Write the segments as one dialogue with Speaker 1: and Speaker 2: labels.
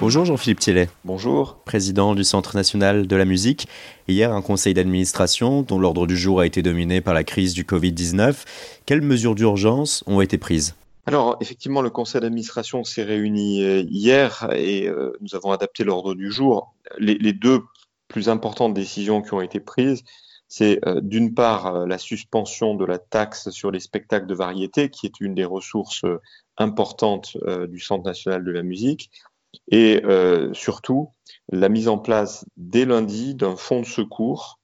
Speaker 1: Bonjour Jean-Philippe Thielet.
Speaker 2: Bonjour.
Speaker 1: Président du Centre national de la musique. Hier, un conseil d'administration dont l'ordre du jour a été dominé par la crise du Covid-19. Quelles mesures d'urgence ont été prises?
Speaker 2: Alors, effectivement, le conseil d'administration s'est réuni euh, hier et euh, nous avons adapté l'ordre du jour. Les, deux plus importantes décisions qui ont été prises, c'est euh, d'une part la suspension de la taxe sur les spectacles de variété, qui est une des ressources importantes du Centre national de la musique, et euh, surtout la mise en place dès lundi d'un fonds de secours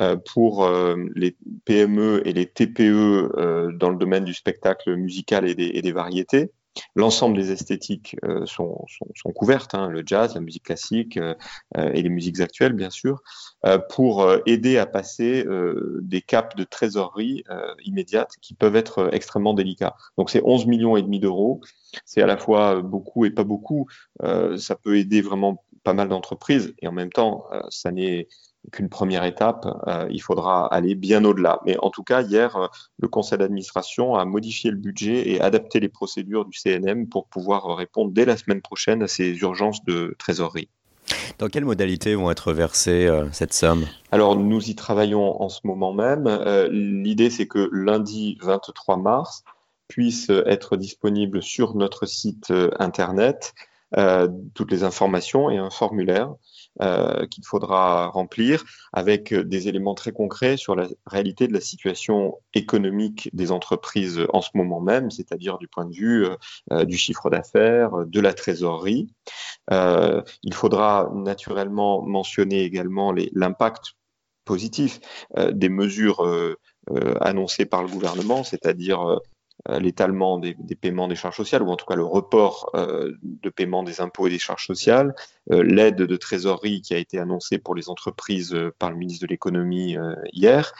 Speaker 2: euh, pour euh, les PME et les TPE dans le domaine du spectacle musical et des variétés. L'ensemble des esthétiques euh, sont, couvertes, hein, le jazz, la musique classique euh, euh, et les musiques actuelles, bien sûr, pour aider à passer des caps de trésorerie immédiate qui peuvent être extrêmement délicats. Donc c'est 11 millions et demi d'euros. C'est à la fois beaucoup et pas beaucoup. ça peut aider vraiment pas mal d'entreprises et en même temps, ça n'est qu'une première étape, euh, il faudra aller bien au-delà. Mais en tout cas, hier, euh, le conseil d'administration a modifié le budget et adapté les procédures du CNM pour pouvoir répondre dès la semaine prochaine à ces urgences de trésorerie.
Speaker 1: Dans quelles modalités vont être versées euh, cette somme?
Speaker 2: Alors, nous y travaillons en ce moment même. L'idée, c'est que lundi 23 mars puisse être disponible sur notre site Internet toutes les informations et un formulaire euh, qu'il faudra remplir avec des éléments très concrets sur la réalité de la situation économique des entreprises en ce moment même, c'est-à-dire du point de vue euh, du chiffre d'affaires, de la trésorerie. Euh, il faudra naturellement mentionner également l'impact positif des mesures annoncées par le gouvernement, c'est-à-dire euh, l'étalement des, paiements des charges sociales, ou en tout cas le report euh, de paiement des impôts et des charges sociales, euh, l'aide de trésorerie qui a été annoncée pour les entreprises par le ministre de l'économie hier,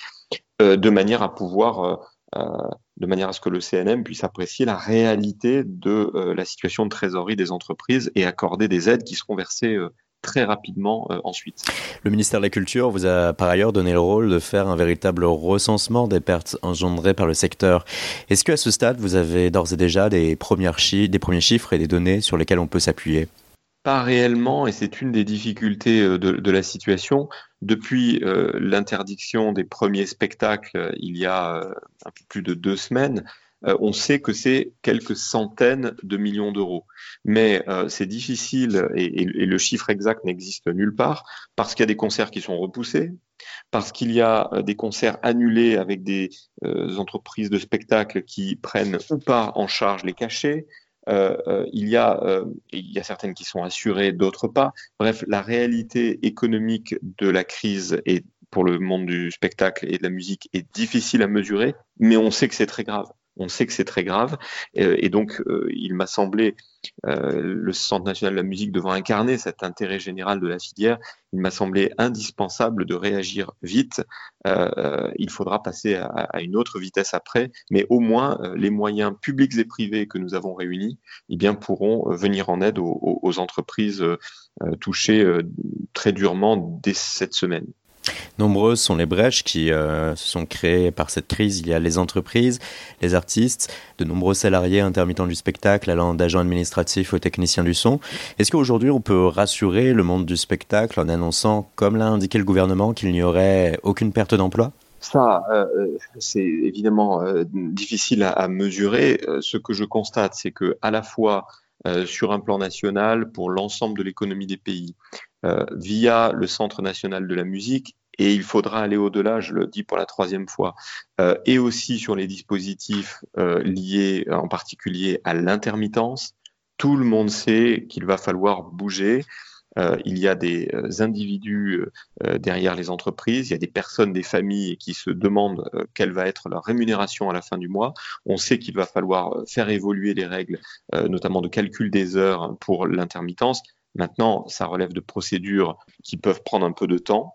Speaker 2: de manière à pouvoir de manière à ce que le CNM puisse apprécier la réalité de la situation de trésorerie des entreprises et accorder des aides qui seront versées très rapidement euh, ensuite.
Speaker 1: Le ministère de la Culture vous a par ailleurs donné le rôle de faire un véritable recensement des pertes engendrées par le secteur. Est-ce qu'à ce stade, vous avez d'ores et déjà des, premières des premiers chiffres et des données sur lesquels on peut s'appuyer?
Speaker 2: Pas réellement, et c'est une des difficultés euh, de, la situation. Depuis euh, l'interdiction des premiers spectacles il y a un peu plus de deux semaines, euh, on sait que c'est quelques centaines de millions d'euros. Mais euh, c'est difficile et, le chiffre exact n'existe nulle part parce qu'il y a des concerts qui sont repoussés, parce qu'il y a euh, des concerts annulés avec des entreprises de spectacle qui prennent ou pas en charge les cachets. il, y a, certaines qui sont assurées, d'autres pas. Bref, la réalité économique de la crise pour le monde du spectacle et de la musique est difficile à mesurer, mais on sait que c'est très grave on sait que c'est très grave. Euh, et donc, euh, il m'a semblé, euh, le Centre national de la musique devant incarner cet intérêt général de la filière, il m'a semblé indispensable de réagir vite. il faudra passer à, une autre vitesse après, mais au moins les moyens publics et privés que nous avons réunis eh pourront venir en aide aux entreprises touchées très durement dès cette semaine.
Speaker 1: Nombreuses sont les brèches qui euh, se sont créées par cette crise. Il y a les entreprises, les artistes, de nombreux salariés intermittents du spectacle, allant d'agents administratifs aux techniciens du son. Est-ce qu'aujourd'hui on peut rassurer le monde du spectacle en annonçant, comme l'a indiqué le gouvernement, qu'il n'y aurait aucune perte d'emploi?
Speaker 2: Ça, euh, c'est évidemment euh, difficile à, mesurer. ce que je constate, c'est que à la fois sur un plan national, pour l'ensemble de l'économie des pays, euh, via le Centre national de la musique et il faudra aller au-delà, je le dis pour la troisième fois, euh, et aussi sur les dispositifs euh, liés en particulier à l'intermittence. Tout le monde sait qu'il va falloir bouger. il y a des individus derrière les entreprises, il y a des personnes, des familles qui se demandent quelle va être leur rémunération à la fin du mois. On sait qu'il va falloir faire évoluer les règles, notamment de calcul des heures pour l'intermittence. Maintenant, ça relève de procédures qui peuvent prendre un peu de temps.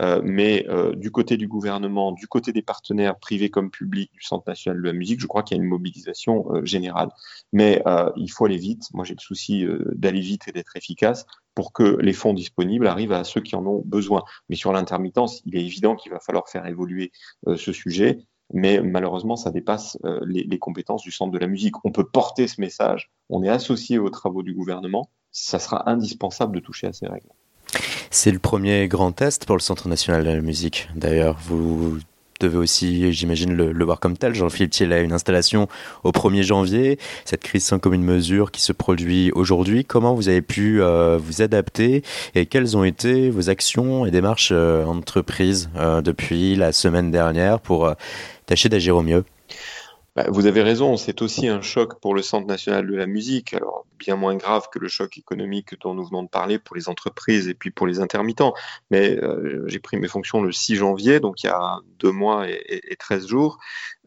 Speaker 2: Euh, mais euh, du côté du gouvernement, du côté des partenaires privés comme publics du Centre national de la musique, je crois qu'il y a une mobilisation euh, générale. Mais il faut aller vite. Moi, j'ai le souci d'aller vite et d'être efficace pour que les fonds disponibles arrivent à ceux qui en ont besoin. Mais sur l'intermittence, il est évident qu'il va falloir faire évoluer ce sujet. Mais malheureusement, ça dépasse les, les, compétences du centre de la musique. On peut porter ce message, on est associé aux travaux du gouvernement, ça sera indispensable de toucher à ces règles.
Speaker 1: C'est le premier grand test pour le Centre national de la musique. D'ailleurs, vous devez aussi, j'imagine, le, voir comme tel. Jean-Philippe Thiel a une installation au 1er janvier. Cette crise sans commune mesure qui se produit aujourd'hui, comment vous avez pu euh, vous adapter et quelles ont été vos actions et démarches euh, entreprises euh, depuis la semaine dernière pour tâcher d'agir au mieux?
Speaker 2: Bah, vous avez raison, c'est aussi un choc pour le Centre national de la musique, alors bien moins grave que le choc économique dont nous venons de parler pour les entreprises et puis pour les intermittents. Mais euh, j'ai pris mes fonctions le 6 janvier, donc il y a deux mois et, et, 13 jours.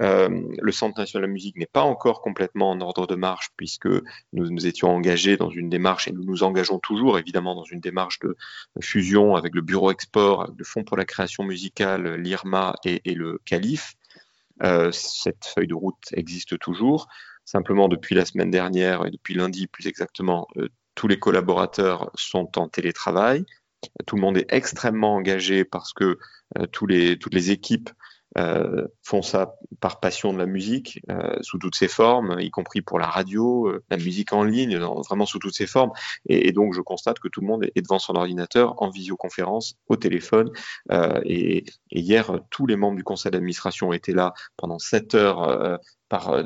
Speaker 2: Euh, le Centre national de la musique n'est pas encore complètement en ordre de marche puisque nous nous étions engagés dans une démarche et nous nous engageons toujours évidemment dans une démarche de fusion avec le Bureau Export, avec le Fonds pour la création musicale, l'IRMA et, et le CALIF. Euh, cette feuille de route existe toujours. Simplement, depuis la semaine dernière et depuis lundi plus exactement, euh, tous les collaborateurs sont en télétravail. Tout le monde est extrêmement engagé parce que euh, les, toutes les équipes euh, font ça par passion de la musique euh, sous toutes ses formes, y compris pour la radio, euh, la musique en ligne, vraiment sous toutes ses formes. Et, donc je constate que tout le monde est devant son ordinateur, en visioconférence, au téléphone. Et, hier, tous les membres du conseil d'administration étaient là pendant 7 heures par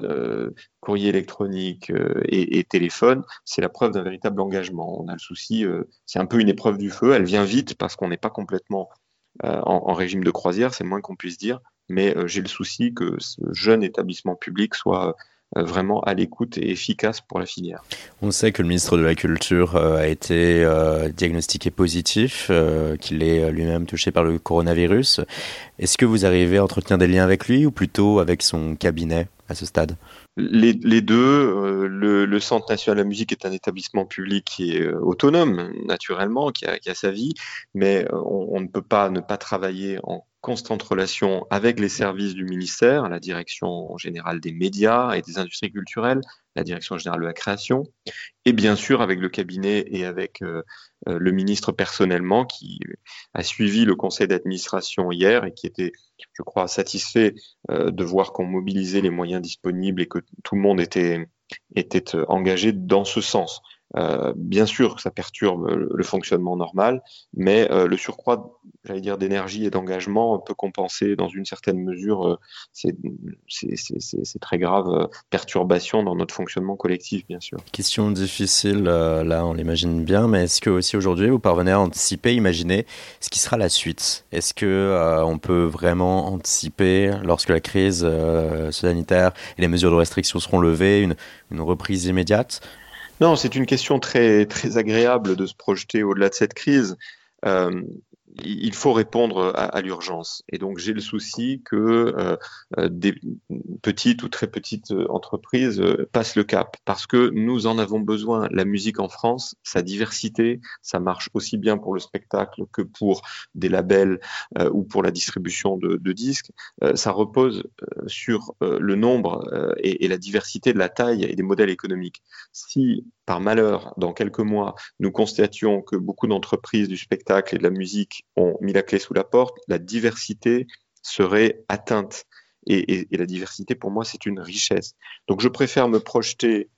Speaker 2: courrier électronique et, et, téléphone, c'est la preuve d'un véritable engagement. On a le souci, c'est un peu une épreuve du feu, elle vient vite parce qu'on n'est pas complètement en, en, régime de croisière, c'est le moins qu'on puisse dire, mais euh, j'ai le souci que ce jeune établissement public soit euh, vraiment à l'écoute et efficace pour la filière.
Speaker 1: On sait que le ministre de la Culture euh, a été diagnostiqué positif, qu'il est lui-même touché par le coronavirus. Est-ce que vous arrivez à entretenir des liens avec lui ou plutôt avec son cabinet à ce stade?
Speaker 2: Les, les, deux, euh, le, le, Centre national de la musique est un établissement public qui est euh, autonome, naturellement, qui a, qui a, sa vie, mais euh, on, on, ne peut pas ne pas travailler en constante relation avec les services du ministère, la direction générale des médias et des industries culturelles, la direction générale de la création, et bien sûr avec le cabinet et avec euh, le ministre personnellement qui a suivi le conseil d'administration hier et qui était je crois, satisfait euh, de voir qu'on mobilisait les moyens disponibles et que tout le monde était, euh, engagé dans ce sens. Euh, bien sûr, ça perturbe le, fonctionnement normal, mais euh, le surcroît, j'allais dire, d'énergie et d'engagement peut compenser dans une certaine mesure euh, ces, très graves perturbations dans notre fonctionnement collectif, bien sûr.
Speaker 1: Question difficile, là, on l'imagine bien, mais est-ce que aussi aujourd'hui vous parvenez à anticiper, imaginer ce qui sera la suite? Est-ce que on peut vraiment anticiper lorsque la crise sanitaire et les mesures de restriction seront levées, une, une reprise immédiate?
Speaker 2: Non, c'est une question très, très agréable de se projeter au-delà de cette crise. Euh, il faut répondre à, l'urgence. Et donc j'ai le souci que euh, euh, des petites ou très petites entreprises euh, passent le cap, parce que nous en avons besoin. La musique en France, sa diversité, ça marche aussi bien pour le spectacle que pour des labels euh, ou pour la distribution de, de disques. Euh, ça repose sur le nombre et, et la diversité de la taille et des modèles économiques. Si par malheur, dans quelques mois, nous constations que beaucoup d'entreprises du spectacle et de la musique ont mis la clé sous la porte, la diversité serait atteinte. Et, la diversité, pour moi, c'est une richesse. Donc je préfère me projeter,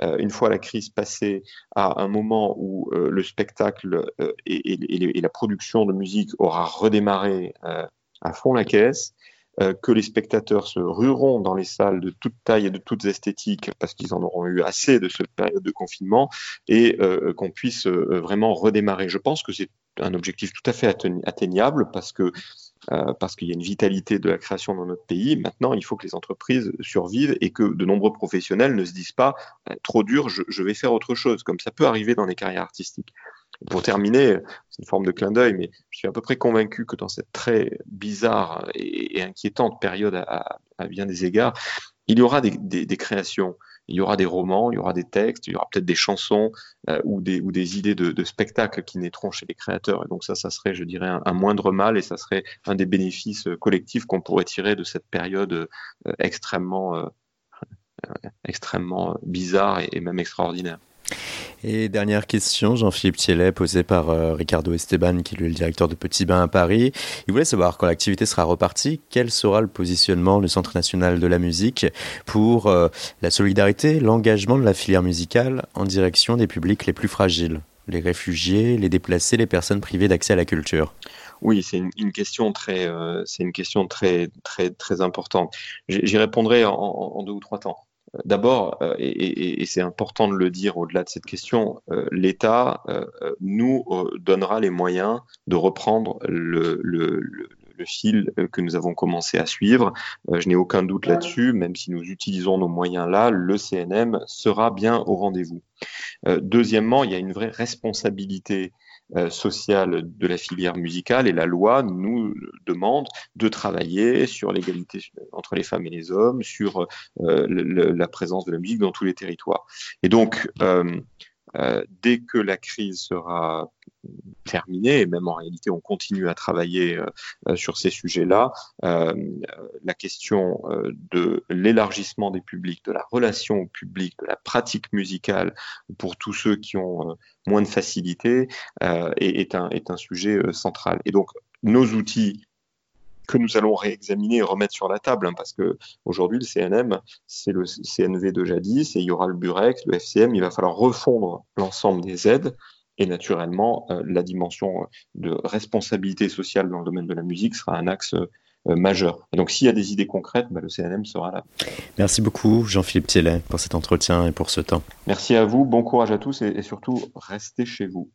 Speaker 2: euh, une fois la crise passée, à un moment où euh, le spectacle euh, et, la production de musique aura redémarré à fond la caisse, euh, que les spectateurs se rueront dans les salles de toute taille et de toutes esthétiques parce qu'ils en auront eu assez de cette période de confinement et euh, qu'on puisse euh, vraiment redémarrer. Je pense que c'est un objectif tout à fait atteignable parce qu'il y a une vitalité de la création dans notre pays. Maintenant, il faut que les entreprises survivent et que de nombreux professionnels ne se disent pas trop dur, je, vais faire autre chose, comme ça peut arriver dans les carrières artistiques. Pour terminer, c'est une forme de clin d'œil, mais je suis à peu près convaincu que dans cette très bizarre et, inquiétante période à, bien des égards, il y aura des, créations, il y aura des romans, il y aura des textes, il y aura peut-être des chansons euh, ou, des, idées de, de spectacles qui naîtront chez les créateurs. Et donc ça, ça serait, je dirais, un, moindre mal et ça serait un des bénéfices collectifs qu'on pourrait tirer de cette période euh, extrêmement, euh, extrêmement bizarre et même extraordinaire.
Speaker 1: Et dernière question, Jean-Philippe Thielet, posée par euh, Ricardo Esteban, qui est le directeur de Petit Bain à Paris. Il voulait savoir, quand l'activité sera repartie, quel sera le positionnement du Centre national de la musique pour euh, la solidarité, l'engagement de la filière musicale en direction des publics les plus fragiles, les réfugiés, les déplacés, les personnes privées d'accès à la culture?
Speaker 2: Oui, c'est une, question très, euh, c'est une question très, très, très importante. J'y répondrai en, deux ou trois temps. D'abord, euh, et, c'est important de le dire au-delà de cette question, euh, l'État euh, nous donnera les moyens de reprendre le, fil que nous avons commencé à suivre. je n'ai aucun doute là-dessus, même si nous utilisons nos moyens là, le CNM sera bien au rendez-vous. deuxièmement, il y a une vraie responsabilité euh, sociale de la filière musicale et la loi nous demande de travailler sur l'égalité entre les femmes et les hommes, sur euh, la présence de la musique dans tous les territoires. Et donc, euh, euh, dès que la crise sera terminée, et même en réalité on continue à travailler euh, euh, sur ces sujets-là, la question de l'élargissement des publics, de la relation au public, de la pratique musicale pour tous ceux qui ont moins de facilité est, un, est un sujet central. Et donc nos outils que nous allons réexaminer et remettre sur la table, hein, parce que aujourd'hui le CNM, c'est le CNV de jadis, et il y aura le Burex, le FCM, il va falloir refondre l'ensemble des aides, et naturellement, euh, la dimension de responsabilité sociale dans le domaine de la musique sera un axe euh, majeur. Et donc s'il y a des idées concrètes, bah, le CNM sera là.
Speaker 1: Merci beaucoup Jean-Philippe Thielet pour cet entretien et pour ce temps.
Speaker 2: Merci à vous, bon courage à tous et surtout restez chez vous.